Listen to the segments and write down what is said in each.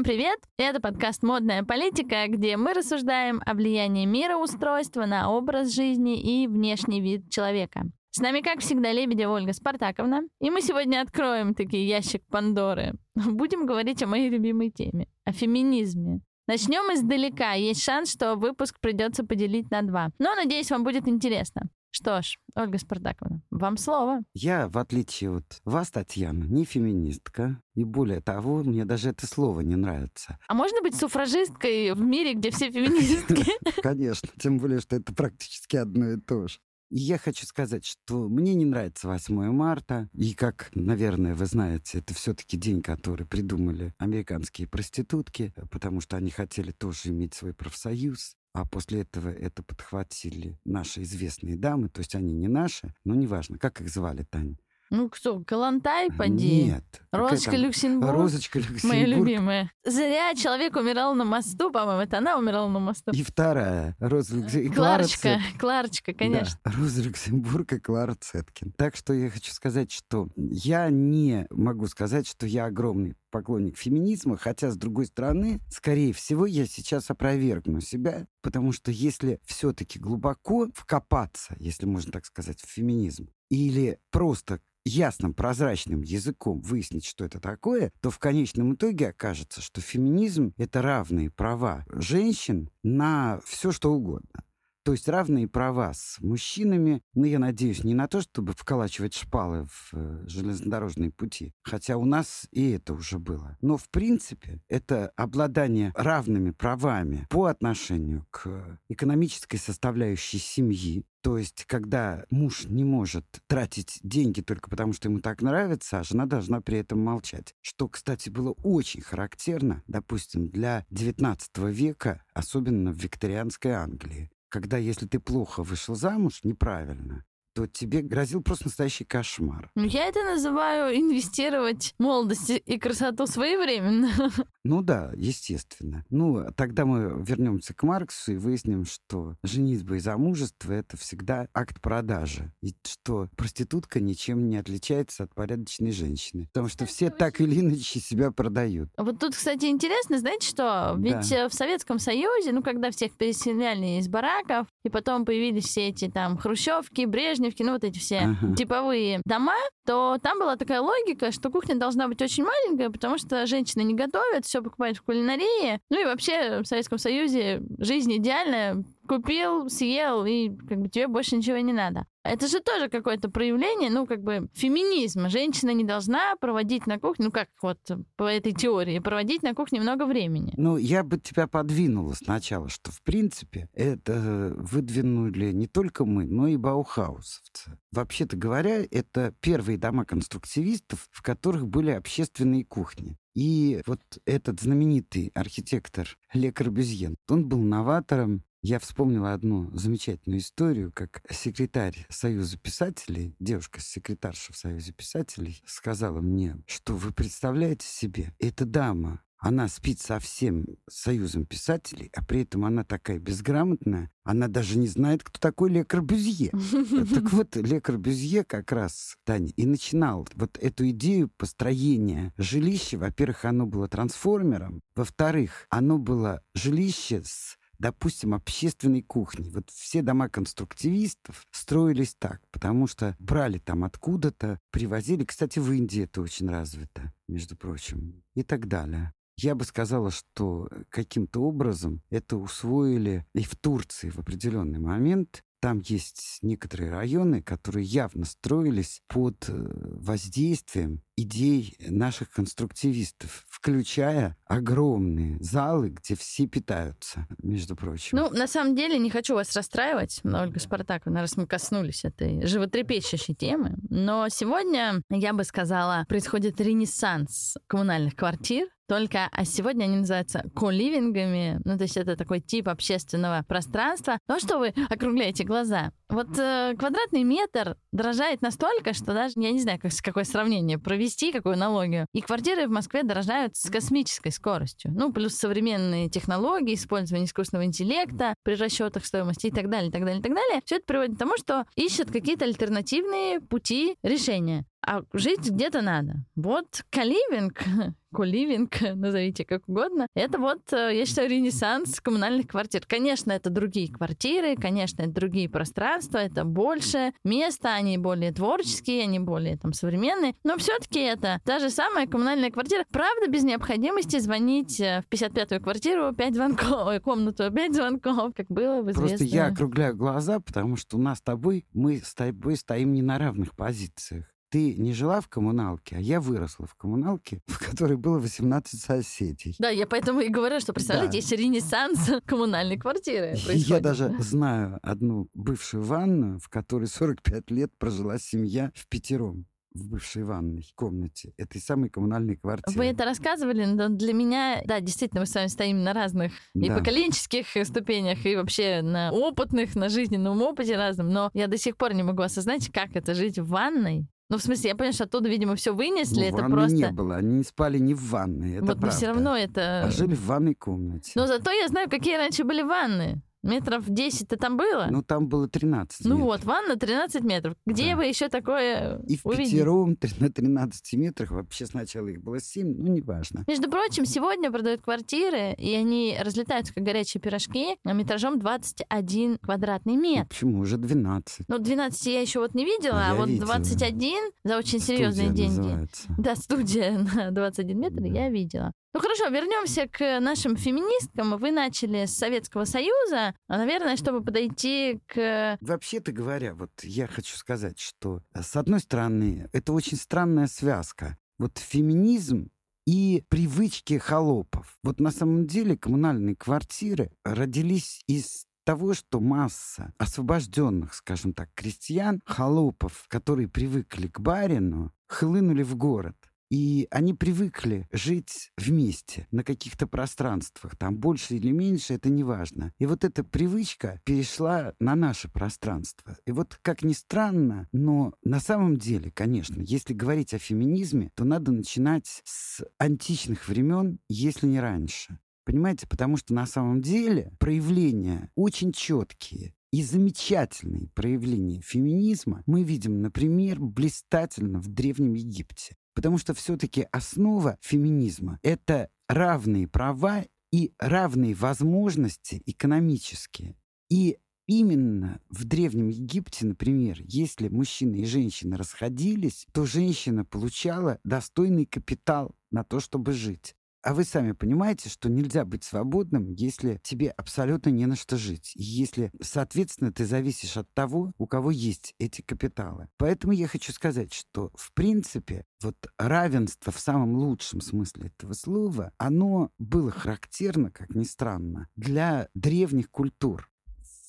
Всем привет! Это подкаст «Модная политика», где мы рассуждаем о влиянии мироустройства на образ жизни и внешний вид человека. С нами, как всегда, Лебедева Ольга Спартаковна. И мы сегодня откроем такие ящик Пандоры. Будем говорить о моей любимой теме — о феминизме. Начнем издалека. Есть шанс, что выпуск придется поделить на два. Но, надеюсь, вам будет интересно. Что ж, Ольга Спартаковна, вам слово. Я, в отличие от вас, Татьяна, не феминистка. И более того, мне даже это слово не нравится. А можно быть суфражисткой в мире, где все феминистки? Конечно, тем более, что это практически одно и то же. И я хочу сказать, что мне не нравится 8 марта. И как, наверное, вы знаете, это все-таки день, который придумали американские проститутки, потому что они хотели тоже иметь свой профсоюз. А после этого это подхватили наши известные дамы, то есть они не наши, но неважно, как их звали, Таня? Ну кто, Калантай, поди? Нет. Розочка Люксембург. Розочка Люксембург. Моя любимая. Зря человек умирал на мосту, по-моему, это она умирала на мосту. И вторая. Роза Люксембург. Кларочка, Кларочка, конечно. Да. Роза Люксембург и Клара Цеткин. Так что я хочу сказать, что я не могу сказать, что я огромный поклонник феминизма, хотя, с другой стороны, скорее всего, я сейчас опровергну себя, потому что если все-таки глубоко вкопаться, если можно так сказать, в феминизм, или просто ясным, прозрачным языком выяснить, что это такое, то в конечном итоге окажется, что феминизм — это равные права женщин на все, что угодно. То есть равные права с мужчинами, но я надеюсь, не на то, чтобы вколачивать шпалы в э, железнодорожные пути, хотя у нас и это уже было. Но в принципе это обладание равными правами по отношению к экономической составляющей семьи, то есть, когда муж не может тратить деньги только потому, что ему так нравится, а жена должна при этом молчать. Что, кстати, было очень характерно, допустим, для XIX века, особенно в викторианской Англии когда если ты плохо вышел замуж, неправильно, то тебе грозил просто настоящий кошмар. Ну, я это называю инвестировать молодость и красоту своевременно. Ну да, естественно. Ну, тогда мы вернемся к Марксу и выясним, что женитьба и замужество — это всегда акт продажи. И что проститутка ничем не отличается от порядочной женщины. Потому что все так или иначе себя продают. Вот тут, кстати, интересно, знаете что? Ведь да. в Советском Союзе, ну, когда всех переселяли из бараков, и потом появились все эти там хрущевки, брежневки, ну, вот эти все ага. типовые дома, то там была такая логика, что кухня должна быть очень маленькая, потому что женщины не готовят, все покупать в кулинарии. Ну и вообще в Советском Союзе жизнь идеальная. Купил, съел, и как бы тебе больше ничего не надо. Это же тоже какое-то проявление, ну, как бы феминизма. Женщина не должна проводить на кухне, ну, как вот по этой теории, проводить на кухне много времени. Ну, я бы тебя подвинула сначала, что, в принципе, это выдвинули не только мы, но и баухаусовцы. Вообще-то говоря, это первые дома конструктивистов, в которых были общественные кухни. И вот этот знаменитый архитектор Ле Корбюзьен, он был новатором. Я вспомнила одну замечательную историю, как секретарь Союза писателей, девушка-секретарша в Союзе писателей, сказала мне, что вы представляете себе, эта дама она спит со всем союзом писателей, а при этом она такая безграмотная, она даже не знает, кто такой Ле Корбюзье. Так вот, Ле Корбюзье как раз, Таня, и начинал вот эту идею построения жилища. Во-первых, оно было трансформером. Во-вторых, оно было жилище с допустим, общественной кухни. Вот все дома конструктивистов строились так, потому что брали там откуда-то, привозили. Кстати, в Индии это очень развито, между прочим, и так далее. Я бы сказала, что каким-то образом это усвоили и в Турции в определенный момент. Там есть некоторые районы, которые явно строились под э, воздействием идей наших конструктивистов, включая огромные залы, где все питаются, между прочим. Ну, на самом деле, не хочу вас расстраивать, Ольга Спартаковна, раз мы коснулись этой животрепещущей темы, но сегодня, я бы сказала, происходит ренессанс коммунальных квартир, только, а сегодня они называются коливингами, ну, то есть это такой тип общественного пространства. Ну, что вы округляете глаза? Вот э, квадратный метр дорожает настолько, что даже, я не знаю, как, какое сравнение провести, какую аналогию. И квартиры в Москве дорожают с космической скоростью. Ну, плюс современные технологии, использование искусственного интеллекта при расчетах стоимости и так далее, и так далее, и так далее. Все это приводит к тому, что ищут какие-то альтернативные пути решения. А жить где-то надо. Вот каливинг, коливинг, назовите как угодно, это вот, э, я считаю, ренессанс коммунальных квартир. Конечно, это другие квартиры, конечно, это другие пространства, это больше места, они более творческие, они более там современные, но все-таки это та же самая коммунальная квартира. Правда, без необходимости звонить э, в 55-ю квартиру 5 звонков, комнату 5 звонков, как было в известной... Просто я округляю глаза, потому что у нас с тобой, мы с тобой стоим не на равных позициях ты не жила в коммуналке, а я выросла в коммуналке, в которой было 18 соседей. Да, я поэтому и говорю, что, представляете, да. есть ренессанс коммунальной квартиры происходит. Я даже знаю одну бывшую ванну, в которой 45 лет прожила семья в пятером в бывшей ванной комнате этой самой коммунальной квартиры. Вы это рассказывали, но для меня, да, действительно, мы с вами стоим на разных да. и поколенческих ступенях, и вообще на опытных, на жизненном опыте разном, но я до сих пор не могу осознать, как это жить в ванной ну, в смысле, я понимаю, что оттуда, видимо, все вынесли. Ну, это просто... не было, они не спали ни в ванной, это вот, правда. но все равно это... А жили в ванной комнате. Но зато я знаю, какие раньше были ванны. Метров 10-то там было? Ну, там было 13 Ну метров. вот, ванна 13 метров. Где да. вы еще такое И в увидите? пятером на 13 метрах, вообще сначала их было 7, ну, неважно. Между прочим, сегодня продают квартиры, и они разлетаются, как горячие пирожки, метражом 21 квадратный ну, метр. Ну, почему? Уже 12. Ну, 12 я еще вот не видела, а, а вот видела. 21 за очень серьезные студия деньги. Называется. Да, студия на 21 метр да. я видела. Ну хорошо, вернемся к нашим феминисткам. Вы начали с Советского Союза, а, наверное, чтобы подойти к... Вообще-то говоря, вот я хочу сказать, что э, с одной стороны, это очень странная связка. Вот феминизм и привычки холопов. Вот на самом деле коммунальные квартиры родились из того, что масса освобожденных, скажем так, крестьян, холопов, которые привыкли к барину, хлынули в город. И они привыкли жить вместе на каких-то пространствах, там больше или меньше, это не важно. И вот эта привычка перешла на наше пространство. И вот, как ни странно, но на самом деле, конечно, если говорить о феминизме, то надо начинать с античных времен, если не раньше. Понимаете, потому что на самом деле проявления очень четкие. И замечательные проявления феминизма мы видим, например, блистательно в Древнем Египте. Потому что все-таки основа феминизма — это равные права и равные возможности экономические. И именно в Древнем Египте, например, если мужчина и женщина расходились, то женщина получала достойный капитал на то, чтобы жить. А вы сами понимаете, что нельзя быть свободным, если тебе абсолютно не на что жить. И если, соответственно, ты зависишь от того, у кого есть эти капиталы. Поэтому я хочу сказать, что, в принципе, вот равенство в самом лучшем смысле этого слова, оно было характерно, как ни странно, для древних культур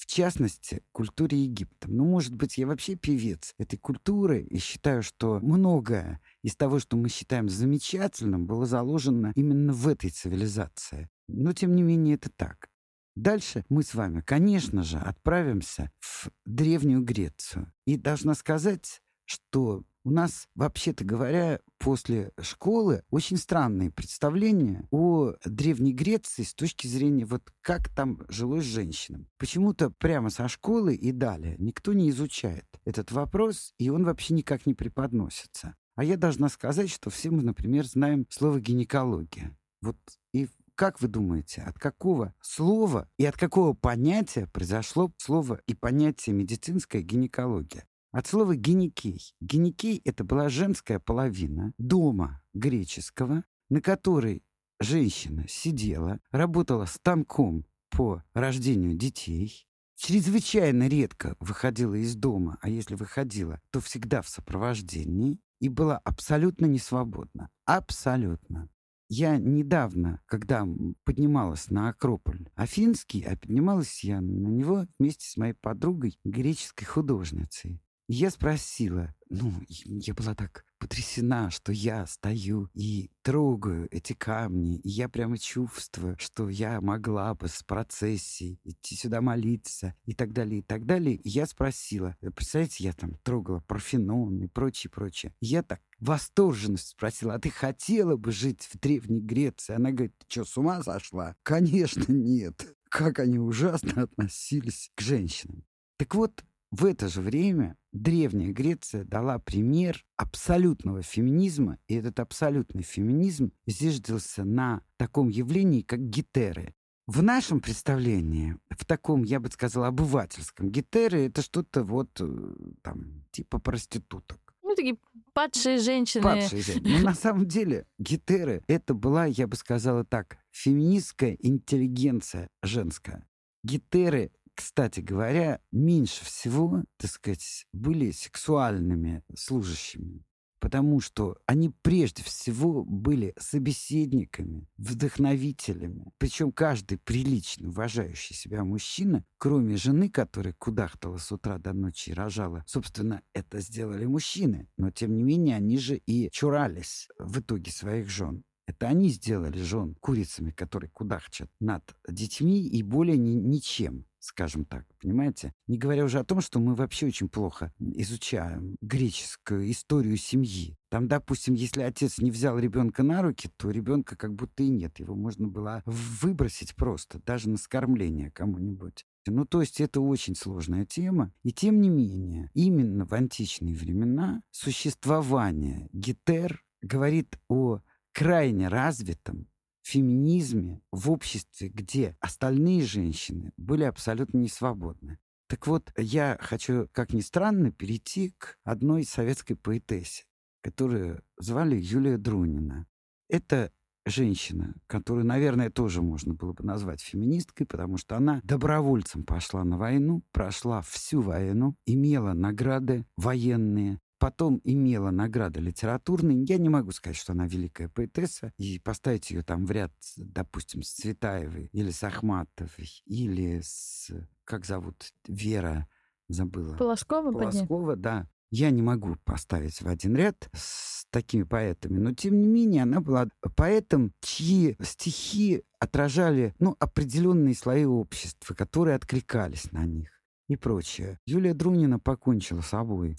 в частности, культуре Египта. Ну, может быть, я вообще певец этой культуры и считаю, что многое из того, что мы считаем замечательным, было заложено именно в этой цивилизации. Но, тем не менее, это так. Дальше мы с вами, конечно же, отправимся в Древнюю Грецию. И должна сказать, что у нас, вообще-то говоря, после школы очень странные представления о Древней Греции с точки зрения вот как там жилось женщинам. Почему-то прямо со школы и далее никто не изучает этот вопрос, и он вообще никак не преподносится. А я должна сказать, что все мы, например, знаем слово гинекология. Вот и как вы думаете, от какого слова и от какого понятия произошло слово и понятие медицинская гинекология? От слова «геникей». Геникей — это была женская половина дома греческого, на которой женщина сидела, работала станком по рождению детей, чрезвычайно редко выходила из дома, а если выходила, то всегда в сопровождении, и была абсолютно несвободна. Абсолютно. Я недавно, когда поднималась на Акрополь Афинский, а поднималась я на него вместе с моей подругой, греческой художницей. Я спросила, ну, я была так потрясена, что я стою и трогаю эти камни, и я прямо чувствую, что я могла бы с процессией идти сюда молиться и так далее, и так далее. И я спросила, представляете, я там трогала Парфенон и прочее, прочее. я так восторженно спросила, а ты хотела бы жить в Древней Греции? Она говорит, ты что, с ума сошла? Конечно, нет. Как они ужасно относились к женщинам. Так вот, в это же время Древняя Греция дала пример абсолютного феминизма, и этот абсолютный феминизм зиждился на таком явлении, как гетеры. В нашем представлении, в таком, я бы сказала, обывательском, гетеры — это что-то вот э, там, типа проституток. Ну, такие падшие женщины. Падшие женщины. Но на самом деле гетеры — это была, я бы сказала так, феминистская интеллигенция женская. Гетеры кстати говоря, меньше всего, так сказать, были сексуальными служащими. Потому что они прежде всего были собеседниками, вдохновителями. Причем каждый прилично уважающий себя мужчина, кроме жены, которая кудахтала с утра до ночи и рожала, собственно, это сделали мужчины. Но, тем не менее, они же и чурались в итоге своих жен. Это они сделали жен курицами, которые кудахчат над детьми и более ни, ничем скажем так, понимаете? Не говоря уже о том, что мы вообще очень плохо изучаем греческую историю семьи. Там, допустим, если отец не взял ребенка на руки, то ребенка как будто и нет. Его можно было выбросить просто, даже на скормление кому-нибудь. Ну, то есть это очень сложная тема. И тем не менее, именно в античные времена существование гетер говорит о крайне развитом феминизме в обществе, где остальные женщины были абсолютно не свободны. Так вот, я хочу, как ни странно, перейти к одной советской поэтессе, которую звали Юлия Друнина. Это женщина, которую, наверное, тоже можно было бы назвать феминисткой, потому что она добровольцем пошла на войну, прошла всю войну, имела награды военные, потом имела награды литературные. Я не могу сказать, что она великая поэтесса, и поставить ее там в ряд, допустим, с Цветаевой или с Ахматовой, или с, как зовут, Вера, забыла. Полоскова? Полоскова, да. Я не могу поставить в один ряд с такими поэтами, но тем не менее она была поэтом, чьи стихи отражали ну, определенные слои общества, которые откликались на них и прочее. Юлия Друнина покончила с собой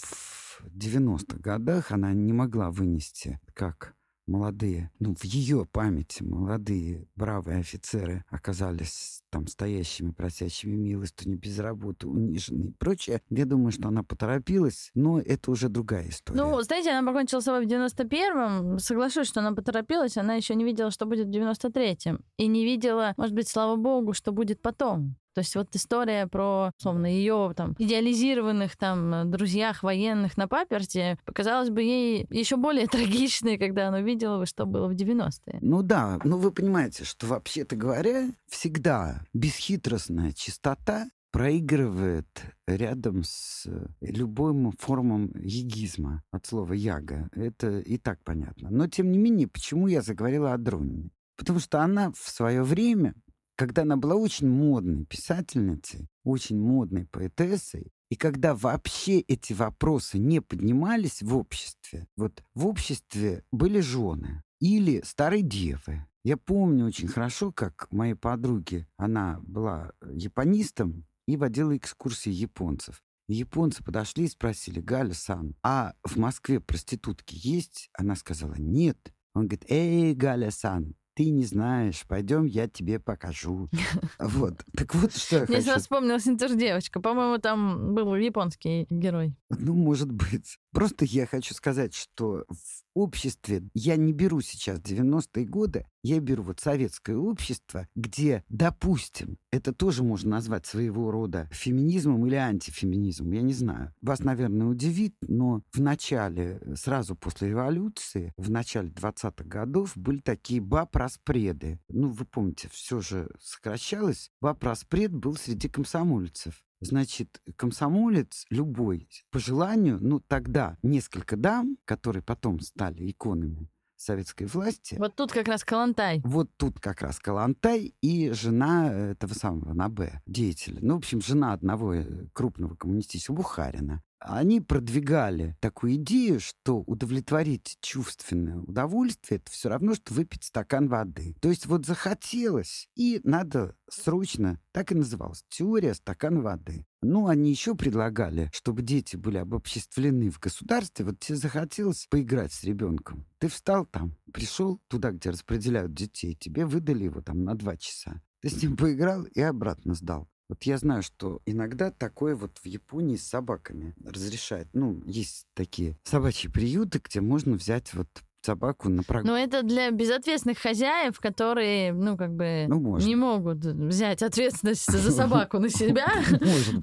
в 90-х годах она не могла вынести, как молодые, ну, в ее памяти молодые бравые офицеры оказались там стоящими, просящими милостыню, без работы, униженные и прочее. Я думаю, что она поторопилась, но это уже другая история. Ну, знаете, она покончила с собой в 91-м. Соглашусь, что она поторопилась, она еще не видела, что будет в 93-м. И не видела, может быть, слава богу, что будет потом. То есть вот история про, условно, ее там идеализированных там друзьях военных на паперте показалась бы ей еще более трагичной, когда она увидела бы, что было в 90-е. Ну да, ну вы понимаете, что вообще-то говоря, всегда бесхитростная чистота проигрывает рядом с любым формом егизма от слова яга. Это и так понятно. Но тем не менее, почему я заговорила о Дронине? Потому что она в свое время когда она была очень модной писательницей, очень модной поэтессой, и когда вообще эти вопросы не поднимались в обществе, вот в обществе были жены или старые девы. Я помню очень хорошо, как моей подруги, она была японистом и водила экскурсии японцев. японцы подошли и спросили, Галя Сан, а в Москве проститутки есть? Она сказала, нет. Он говорит, эй, Галя Сан, ты не знаешь, пойдем, я тебе покажу. Вот. Так вот, что я Мне хочу... вспомнилась интердевочка. По-моему, там был японский герой. Ну, может быть. Просто я хочу сказать, что в обществе, я не беру сейчас 90-е годы, я беру вот советское общество, где, допустим, это тоже можно назвать своего рода феминизмом или антифеминизмом, я не знаю. Вас, наверное, удивит, но в начале, сразу после революции, в начале 20-х годов были такие баб-распреды. Ну, вы помните, все же сокращалось. Баб-распред был среди комсомольцев. Значит, комсомолец любой по желанию, ну тогда несколько дам, которые потом стали иконами советской власти. Вот тут как раз Калантай. Вот тут как раз Калантай и жена этого самого Набе, деятеля. Ну, в общем, жена одного э, крупного коммунистического Бухарина. Они продвигали такую идею, что удовлетворить чувственное удовольствие это все равно, что выпить стакан воды. То есть вот захотелось, и надо срочно, так и называлось, теория стакана воды. Ну, они еще предлагали, чтобы дети были обобществлены в государстве. Вот тебе захотелось поиграть с ребенком. Ты встал там, пришел туда, где распределяют детей, тебе выдали его там на два часа. Ты с ним поиграл и обратно сдал. Вот я знаю, что иногда такое вот в Японии с собаками разрешают. Ну, есть такие собачьи приюты, где можно взять вот собаку на прогулку. Но это для безответственных хозяев, которые, ну, как бы ну, не могут взять ответственность за собаку на себя.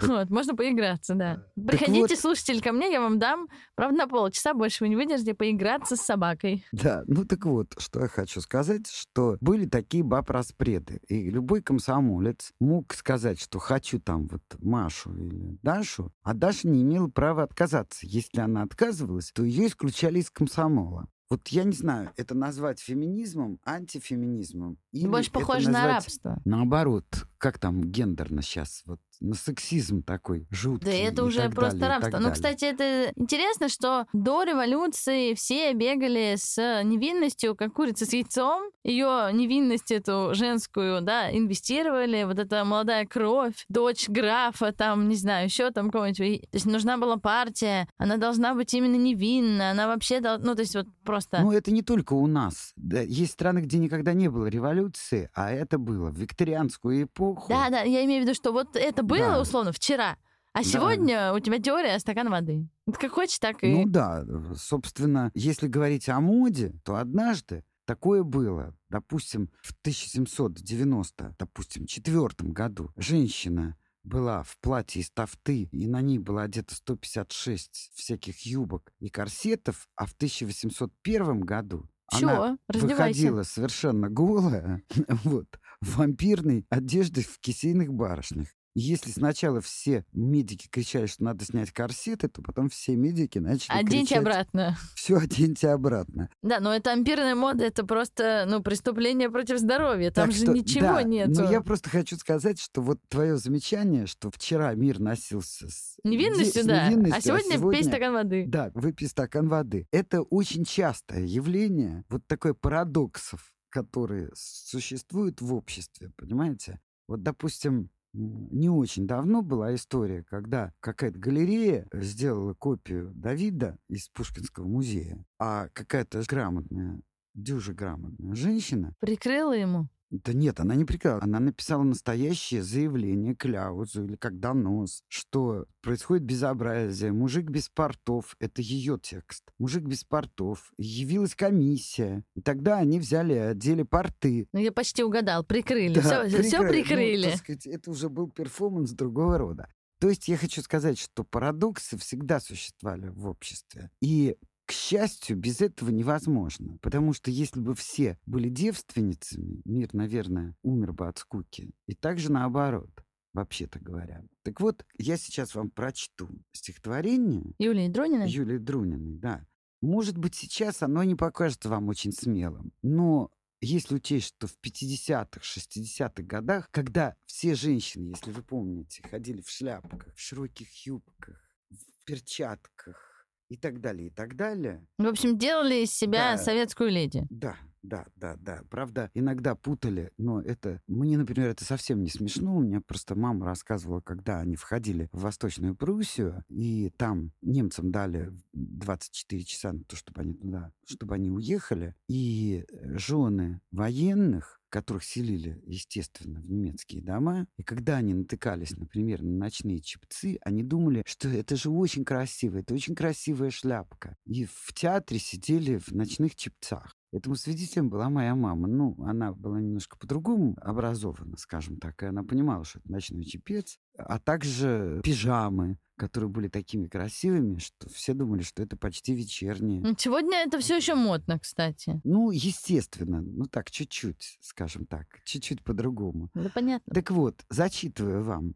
Вот, можно поиграться, да. Приходите, слушатель, ко мне, я вам дам, правда, на полчаса больше вы не выдержите поиграться с собакой. Да, ну так вот, что я хочу сказать, что были такие баб-распреды, и любой комсомолец мог сказать, что хочу там вот Машу или Дашу, а Даша не имела права отказаться. Если она отказывалась, то ее исключали из комсомола. Вот я не знаю, это назвать феминизмом, антифеминизмом. Или Больше похоже на рабство. Наоборот, как там гендерно сейчас, вот на сексизм такой жуткий. Да это уже просто далее, рабство. Ну, кстати, это интересно, что до революции все бегали с невинностью, как курица с яйцом. Ее невинность эту женскую, да, инвестировали. Вот эта молодая кровь, дочь графа, там, не знаю, еще там кого-нибудь. То есть нужна была партия, она должна быть именно невинна, она вообще, ну, то есть вот просто... Ну, это не только у нас. Да, есть страны, где никогда не было революции, а это было в викторианскую эпоху. Да, да, я имею в виду, что вот это было, да. условно, вчера. А да. сегодня у тебя теория стакан воды. Как хочешь, так и... Ну да, собственно, если говорить о моде, то однажды такое было. Допустим, в 1790, допустим, четвертом году женщина была в платье из тафты, и на ней было одето 156 всяких юбок и корсетов, а в 1801 году Чё? она выходила совершенно голая, вот, в вампирной одежде в кисейных барышнях если сначала все медики кричали, что надо снять корсеты, то потом все медики начали Оденьте кричать... обратно. Все оденьте обратно. Да, но это ампирная мода, это просто ну, преступление против здоровья. Там так же что, ничего да, нет. Но я просто хочу сказать, что вот твое замечание, что вчера мир носился с невинностью, с да, невинностью, а сегодня, а сегодня пей стакан воды. Да, выпей стакан воды. Это очень частое явление, вот такое парадоксов, которые существуют в обществе, понимаете? Вот, допустим, не очень давно была история, когда какая-то галерея сделала копию Давида из Пушкинского музея, а какая-то грамотная, дюжа грамотная женщина... Прикрыла ему? Да нет, она не прикрыла. Она написала настоящее заявление, кляузу или как донос, что происходит безобразие, мужик без портов, это ее текст, мужик без портов, явилась комиссия, и тогда они взяли одели порты. Ну, я почти угадал, прикрыли, да, все, прикрыли. все прикрыли. Ну, сказать, это уже был перформанс другого рода. То есть я хочу сказать, что парадоксы всегда существовали в обществе. И к счастью, без этого невозможно. Потому что если бы все были девственницами, мир, наверное, умер бы от скуки. И также наоборот, вообще-то говоря. Так вот, я сейчас вам прочту стихотворение Юлии Друниной. Юлии Друниной, да. Может быть, сейчас оно не покажется вам очень смелым, но если учесть, что в 50-х, 60-х годах, когда все женщины, если вы помните, ходили в шляпках, в широких юбках, в перчатках, и так далее, и так далее. В общем, делали из себя да, советскую леди. Да, да, да, да. Правда, иногда путали, но это... Мне, например, это совсем не смешно. У меня просто мама рассказывала, когда они входили в Восточную Пруссию, и там немцам дали 24 часа на то, чтобы они туда, чтобы они уехали, и жены военных которых селили, естественно, в немецкие дома. И когда они натыкались, например, на ночные чипцы, они думали, что это же очень красиво, это очень красивая шляпка. И в театре сидели в ночных чипцах. Этому свидетелем была моя мама. Ну, она была немножко по-другому образована, скажем так, и она понимала, что это ночной чепец, а также пижамы, которые были такими красивыми, что все думали, что это почти вечерние. Сегодня это все еще модно, кстати. Ну, естественно, ну так, чуть-чуть, скажем так, чуть-чуть по-другому. Да понятно. Так вот, зачитываю вам.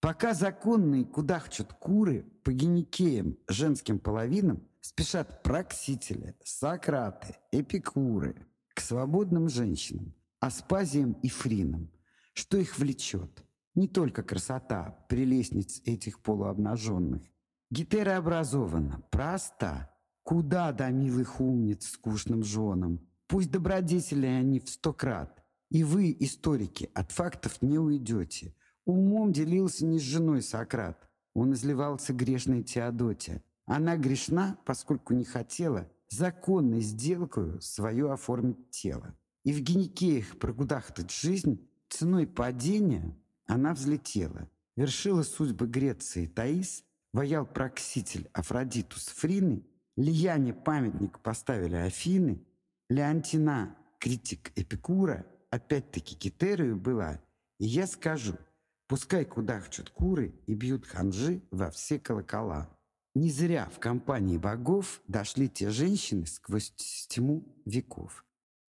Пока законные кудахчут куры по геникеям женским половинам, спешат проксители, сократы, эпикуры к свободным женщинам, аспазиям и фринам. Что их влечет? Не только красота прелестниц этих полуобнаженных, Гетера образована, проста. Куда до милых умниц скучным женам? Пусть добродетели они в сто крат. И вы, историки, от фактов не уйдете. Умом делился не с женой Сократ. Он изливался грешной Теодоте. Она грешна, поскольку не хотела законной сделкою свое оформить тело. И в Геникеях прогудахтать жизнь ценой падения она взлетела. Вершила судьбы Греции Таис, воял прокситель Афродитус Фрины, Лияне памятник поставили Афины, Леонтина, критик Эпикура, опять-таки Китерию была. И я скажу, пускай кудахчут куры и бьют ханжи во все колокола. Не зря в компании богов дошли те женщины сквозь тьму веков.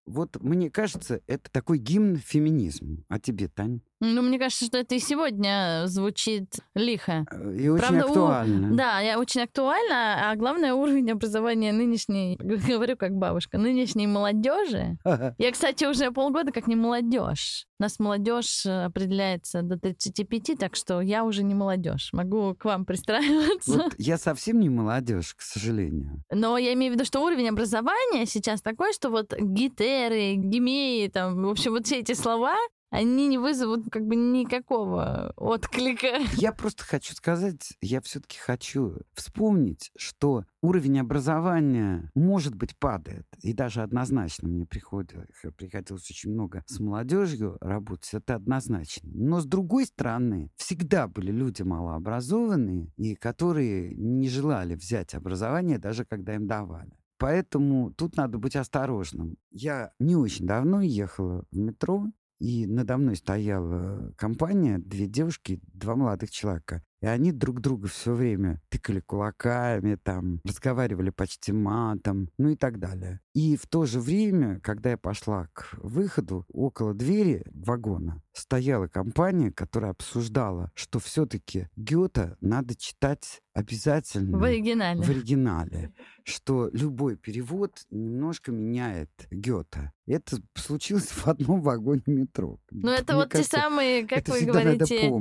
Вот мне кажется, это такой гимн феминизму. А тебе, Тань? Ну, мне кажется, что это и сегодня звучит лихо. Э, и очень Правда, актуально. У... Да, я очень актуально, а главное уровень образования нынешней, говорю как бабушка, нынешней молодежи. Я, кстати, уже полгода как не молодежь. У нас молодежь э, определяется до 35, так что я уже не молодежь. Могу к вам пристраиваться. Вот я совсем не молодежь, к сожалению. Но я имею в виду, что уровень образования сейчас такой, что вот гитеры, гимеи, там, в общем, вот все эти слова, они не вызовут как бы никакого отклика. Я просто хочу сказать, я все-таки хочу вспомнить, что уровень образования, может быть, падает. И даже однозначно мне приходилось, приходилось очень много с молодежью работать, это однозначно. Но с другой стороны, всегда были люди малообразованные, и которые не желали взять образование, даже когда им давали. Поэтому тут надо быть осторожным. Я не очень давно ехала в метро, и надо мной стояла компания, две девушки, два молодых человека. И они друг друга все время тыкали кулаками, там, разговаривали почти матом, ну и так далее. И в то же время, когда я пошла к выходу, около двери вагона стояла компания, которая обсуждала, что все-таки Гёта надо читать обязательно в оригинале. в оригинале, что любой перевод немножко меняет Гёта. Это случилось в одном вагоне метро. Ну это Мне вот кажется, те самые, как вы говорите,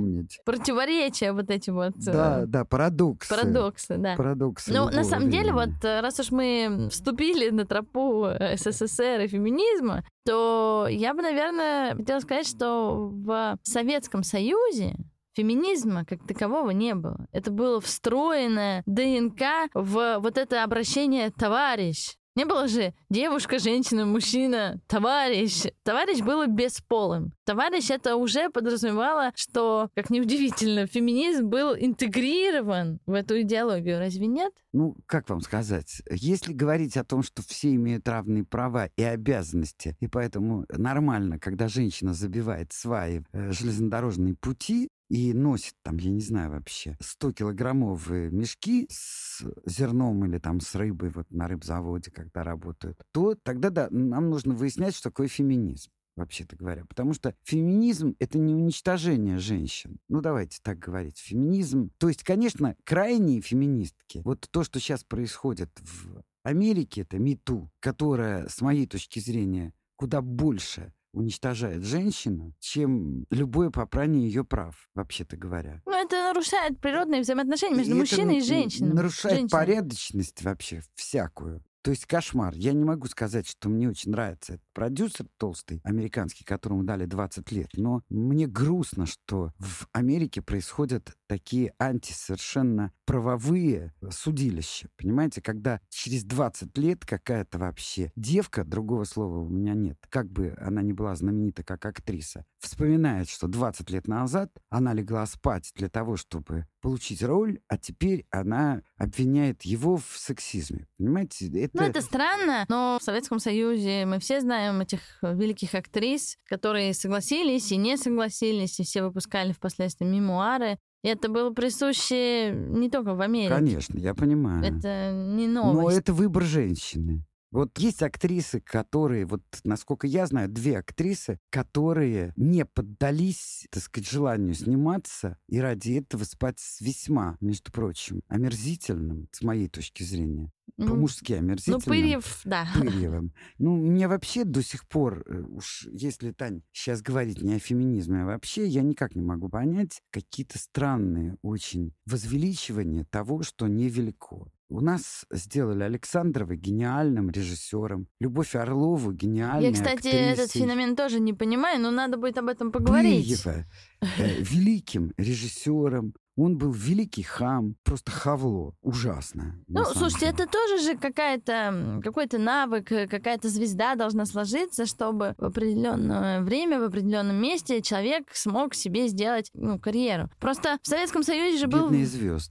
противоречия вот эти вот. Да, э, да, парадоксы. Парадоксы, да. Парадоксы. Ну на самом времени. деле вот э, раз уж мы вступили на тропу э, СССР и феминизма, то я бы, наверное, хотела сказать, что в Советском Союзе феминизма как такового не было. Это было встроенное ДНК в вот это обращение «товарищ». Не было же девушка, женщина, мужчина, товарищ. Товарищ было бесполым. Товарищ это уже подразумевало, что, как неудивительно, феминизм был интегрирован в эту идеологию. Разве нет? Ну, как вам сказать? Если говорить о том, что все имеют равные права и обязанности, и поэтому нормально, когда женщина забивает свои э, железнодорожные пути, и носит там, я не знаю вообще, 100-килограммовые мешки с зерном или там с рыбой вот на рыбзаводе, когда работают, то тогда да, нам нужно выяснять, что такое феминизм вообще-то говоря. Потому что феминизм — это не уничтожение женщин. Ну, давайте так говорить. Феминизм... То есть, конечно, крайние феминистки, вот то, что сейчас происходит в Америке, это МИТУ, которая, с моей точки зрения, куда больше уничтожает женщину, чем любое попрание ее прав, вообще-то говоря. Ну, это нарушает природные взаимоотношения между и мужчиной и женщиной. Нарушает женщиной. порядочность вообще всякую. То есть кошмар. Я не могу сказать, что мне очень нравится этот продюсер толстый, американский, которому дали 20 лет, но мне грустно, что в Америке происходят такие антисовершенно правовые судилища. Понимаете, когда через 20 лет какая-то вообще девка, другого слова у меня нет, как бы она ни была знаменита как актриса, вспоминает, что 20 лет назад она легла спать для того, чтобы получить роль, а теперь она обвиняет его в сексизме. Понимаете? Это... Ну, это странно, но в Советском Союзе мы все знаем этих великих актрис, которые согласились и не согласились, и все выпускали впоследствии мемуары. И это было присуще не только в Америке. Конечно, я понимаю. Это не новость. Но это выбор женщины. Вот есть актрисы, которые, вот насколько я знаю, две актрисы, которые не поддались, так сказать, желанию сниматься и ради этого спать с весьма, между прочим, омерзительным, с моей точки зрения, по-мужски омерзительным. Ну, Пырьев, да. Пырьевым. Ну, мне вообще до сих пор, э, уж если, Тань, сейчас говорить не о феминизме, а вообще, я никак не могу понять какие-то странные очень возвеличивания того, что невелико. У нас сделали Александрова гениальным режиссером, Любовь Орлову гениальной Я, кстати, актрисой. этот феномен тоже не понимаю, но надо будет об этом поговорить. Пырьева, э, великим режиссером, он был великий хам, просто хавло. Ужасно. Ну, слушайте, деле. это тоже же какая-то, какой-то навык, э, какая-то звезда должна сложиться, чтобы в определенное время, в определенном месте человек смог себе сделать ну, карьеру. Просто в Советском Союзе же был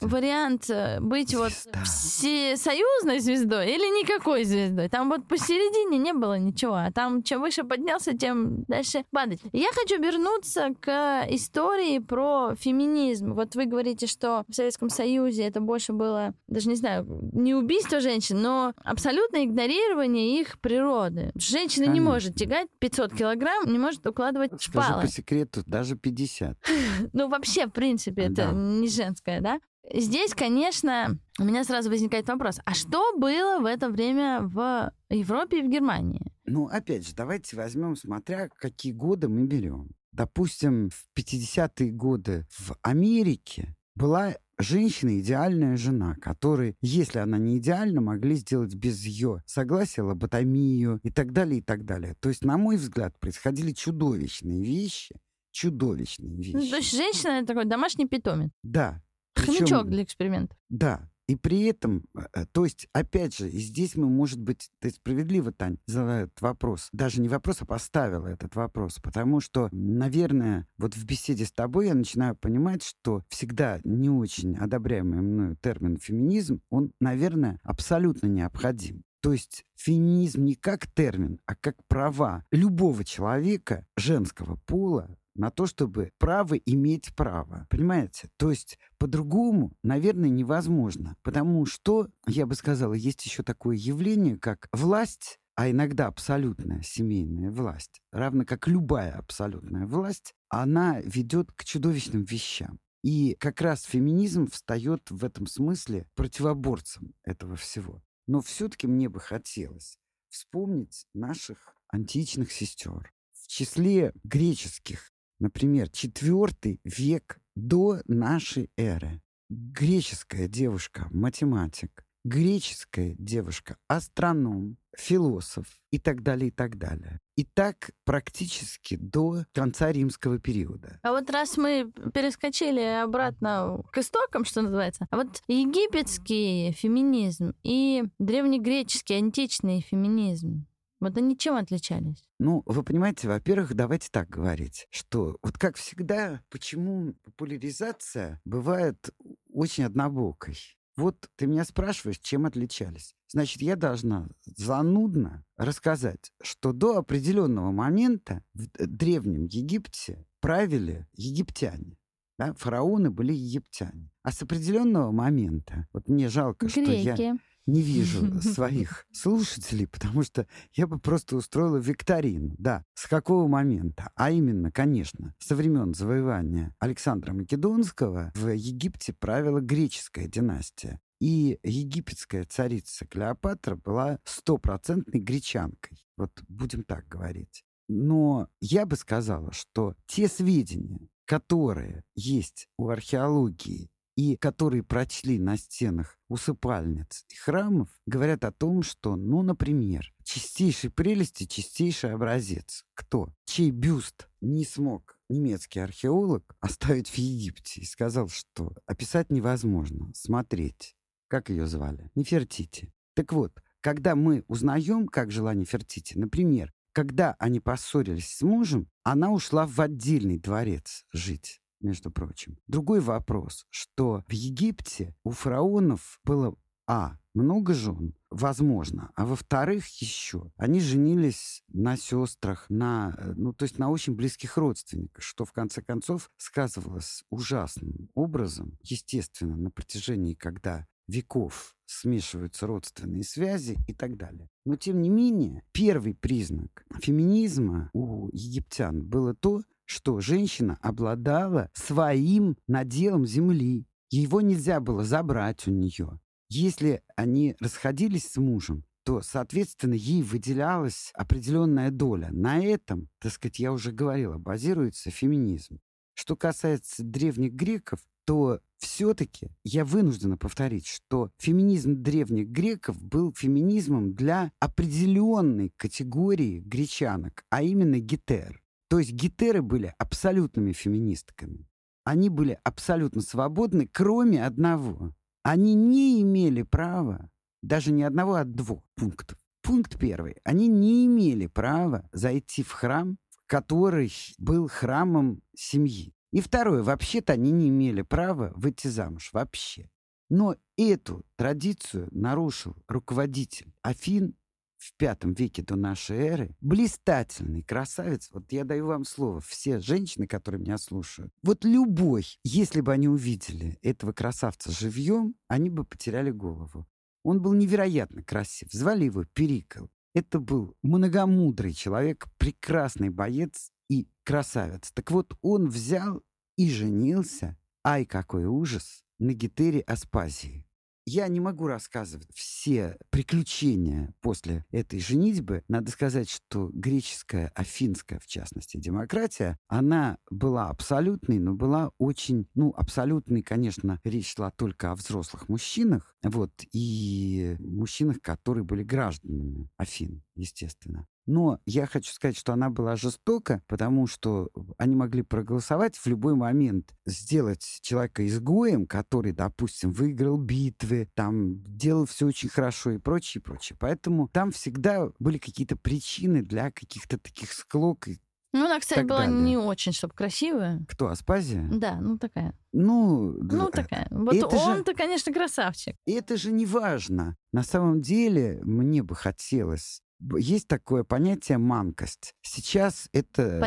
вариант э, быть Звезда. вот всесоюзной звездой или никакой звездой. Там вот посередине не было ничего, а там чем выше поднялся, тем дальше падать. Я хочу вернуться к истории про феминизм. Вот вы говорите, что в Советском Союзе это больше было, даже не знаю, не убийство женщин, но абсолютное игнорирование их природы. Женщина Конечно. не может тягать 500 килограмм, не может укладывать Скажу шпалы. по секрету, даже 50. Ну, вообще, в принципе, это не женское, да? Здесь, конечно, у меня сразу возникает вопрос, а что было в это время в Европе и в Германии? Ну, опять же, давайте возьмем, смотря какие годы мы берем. Допустим, в 50-е годы в Америке была женщина идеальная жена, которой, если она не идеальна, могли сделать без ее согласия лоботомию и так далее, и так далее. То есть, на мой взгляд, происходили чудовищные вещи, чудовищные вещи. Ну, то есть женщина — это такой домашний питомец. Да. Хомячок Причем, для экспериментов. Да. И при этом, э, э, то есть, опять же, и здесь мы, может быть, ты справедливо, Тань, задала этот вопрос. Даже не вопрос, а поставила этот вопрос. Потому что, наверное, вот в беседе с тобой я начинаю понимать, что всегда не очень одобряемый мною термин феминизм, он, наверное, абсолютно необходим. То есть феминизм не как термин, а как права любого человека женского пола на то, чтобы право иметь право. Понимаете? То есть по-другому, наверное, невозможно. Потому что, я бы сказала, есть еще такое явление, как власть, а иногда абсолютная семейная власть, равно как любая абсолютная власть, она ведет к чудовищным вещам. И как раз феминизм встает в этом смысле противоборцем этого всего. Но все-таки мне бы хотелось вспомнить наших античных сестер. В числе греческих Например, четвертый век до нашей эры. Греческая девушка, математик, греческая девушка, астроном, философ и так далее, и так далее. И так практически до конца римского периода. А вот раз мы перескочили обратно к истокам, что называется, а вот египетский феминизм и древнегреческий античный феминизм, вот они чем отличались? Ну, вы понимаете, во-первых, давайте так говорить, что вот как всегда, почему популяризация бывает очень однобокой? Вот ты меня спрашиваешь, чем отличались. Значит, я должна занудно рассказать, что до определенного момента в Древнем Египте правили египтяне. Да? Фараоны были египтяне. А с определенного момента, вот мне жалко, Греки. что я не вижу своих слушателей, потому что я бы просто устроила викторину. Да, с какого момента? А именно, конечно, со времен завоевания Александра Македонского в Египте правила греческая династия. И египетская царица Клеопатра была стопроцентной гречанкой. Вот будем так говорить. Но я бы сказала, что те сведения, которые есть у археологии и которые прочли на стенах усыпальниц и храмов, говорят о том, что, ну, например, чистейшей прелести чистейший образец. Кто? Чей бюст не смог немецкий археолог оставить в Египте и сказал, что описать невозможно, смотреть. Как ее звали? Нефертити. Так вот, когда мы узнаем, как жила Нефертити, например, когда они поссорились с мужем, она ушла в отдельный дворец жить между прочим. Другой вопрос, что в Египте у фараонов было а. Много жен, возможно. А во-вторых, еще, они женились на сестрах, на, э, ну, то есть на очень близких родственниках, что в конце концов сказывалось ужасным образом, естественно, на протяжении, когда веков смешиваются родственные связи и так далее. Но, тем не менее, первый признак феминизма у египтян было то, что женщина обладала своим наделом земли. Его нельзя было забрать у нее. Если они расходились с мужем, то, соответственно, ей выделялась определенная доля. На этом, так сказать, я уже говорила, базируется феминизм. Что касается древних греков, то все-таки я вынуждена повторить, что феминизм древних греков был феминизмом для определенной категории гречанок, а именно гетер. То есть гетеры были абсолютными феминистками. Они были абсолютно свободны, кроме одного. Они не имели права даже не одного, а двух пунктов. Пункт первый. Они не имели права зайти в храм, который был храмом семьи. И второе. Вообще-то они не имели права выйти замуж. Вообще. Но эту традицию нарушил руководитель Афин в пятом веке до нашей эры, блистательный красавец, вот я даю вам слово, все женщины, которые меня слушают, вот любой, если бы они увидели этого красавца живьем, они бы потеряли голову. Он был невероятно красив. Звали его Перикл. Это был многомудрый человек, прекрасный боец и красавец. Так вот, он взял и женился, ай, какой ужас, на гитере Аспазии я не могу рассказывать все приключения после этой женитьбы. Надо сказать, что греческая, афинская, в частности, демократия, она была абсолютной, но была очень, ну, абсолютной, конечно, речь шла только о взрослых мужчинах, вот, и мужчинах, которые были гражданами Афин, естественно. Но я хочу сказать, что она была жестока, потому что они могли проголосовать в любой момент, сделать человека изгоем, который, допустим, выиграл битвы, там делал все очень хорошо и прочее, и прочее. Поэтому там всегда были какие-то причины для каких-то таких склок ну, она, кстати, была далее. не очень, чтобы красивая. Кто, Аспазия? Да, ну такая. Ну, ну такая. Вот он-то, же... конечно, красавчик. Это же не важно. На самом деле, мне бы хотелось есть такое понятие манкость. Сейчас это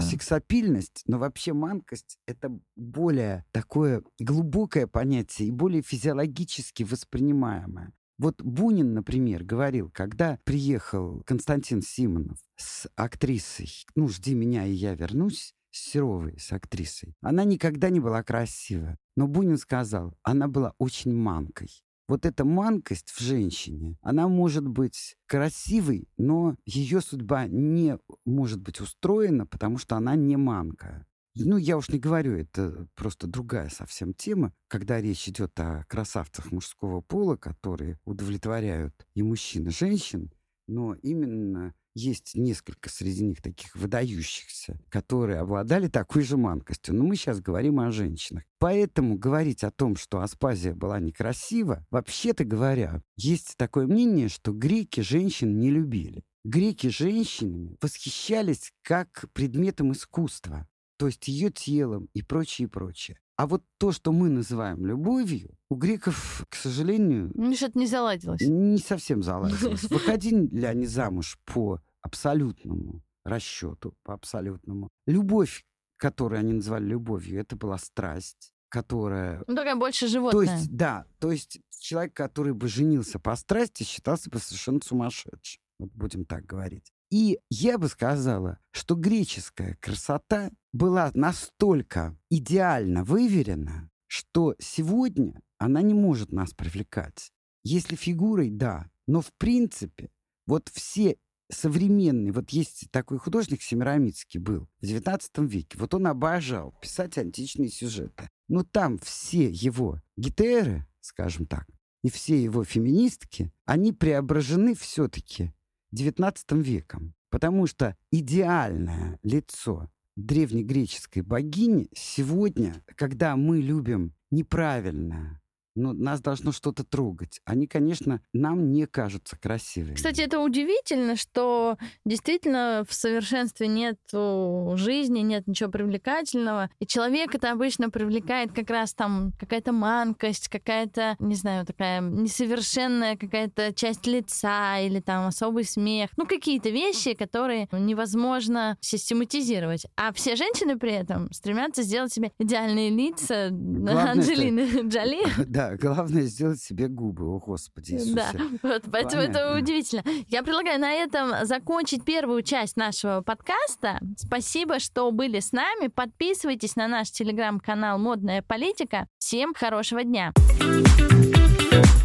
сексапильность, но вообще манкость — это более такое глубокое понятие и более физиологически воспринимаемое. Вот Бунин, например, говорил, когда приехал Константин Симонов с актрисой «Ну, жди меня, и я вернусь», с Серовой, с актрисой. Она никогда не была красива. Но Бунин сказал, она была очень манкой вот эта манкость в женщине, она может быть красивой, но ее судьба не может быть устроена, потому что она не манка. Ну, я уж не говорю, это просто другая совсем тема, когда речь идет о красавцах мужского пола, которые удовлетворяют и мужчин, и женщин, но именно есть несколько среди них таких выдающихся, которые обладали такой же манкостью. Но мы сейчас говорим о женщинах. Поэтому говорить о том, что Аспазия была некрасива, вообще-то говоря, есть такое мнение, что греки женщин не любили. Греки женщинами восхищались как предметом искусства, то есть ее телом и прочее, и прочее. А вот то, что мы называем любовью, у греков, к сожалению... Ну, что-то не заладилось. Не совсем заладилось. Выходили ли они замуж по абсолютному расчету, по абсолютному. Любовь, которую они называли любовью, это была страсть, которая... Ну, такая больше животная. То есть, да, то есть человек, который бы женился по страсти, считался бы совершенно сумасшедшим. Вот будем так говорить. И я бы сказала, что греческая красота была настолько идеально выверена, что сегодня она не может нас привлекать. Если фигурой, да, но в принципе вот все современный, вот есть такой художник Семирамицкий был в XIX веке, вот он обожал писать античные сюжеты. Но там все его гетеры, скажем так, и все его феминистки, они преображены все-таки XIX веком. Потому что идеальное лицо древнегреческой богини сегодня, когда мы любим неправильное, но нас должно что-то трогать. Они, конечно, нам не кажутся красивыми. Кстати, это удивительно, что действительно в совершенстве нет жизни, нет ничего привлекательного. И человек это обычно привлекает как раз там какая-то манкость, какая-то, не знаю, такая несовершенная какая-то часть лица или там особый смех. Ну, какие-то вещи, которые невозможно систематизировать. А все женщины при этом стремятся сделать себе идеальные лица Главное, Анджелины это... Джоли. Да, главное сделать себе губы, о Господи Иисусе. Да, вот, поэтому Понятно. это удивительно. Я предлагаю на этом закончить первую часть нашего подкаста. Спасибо, что были с нами. Подписывайтесь на наш телеграм-канал «Модная политика». Всем хорошего дня! thank you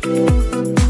Thank you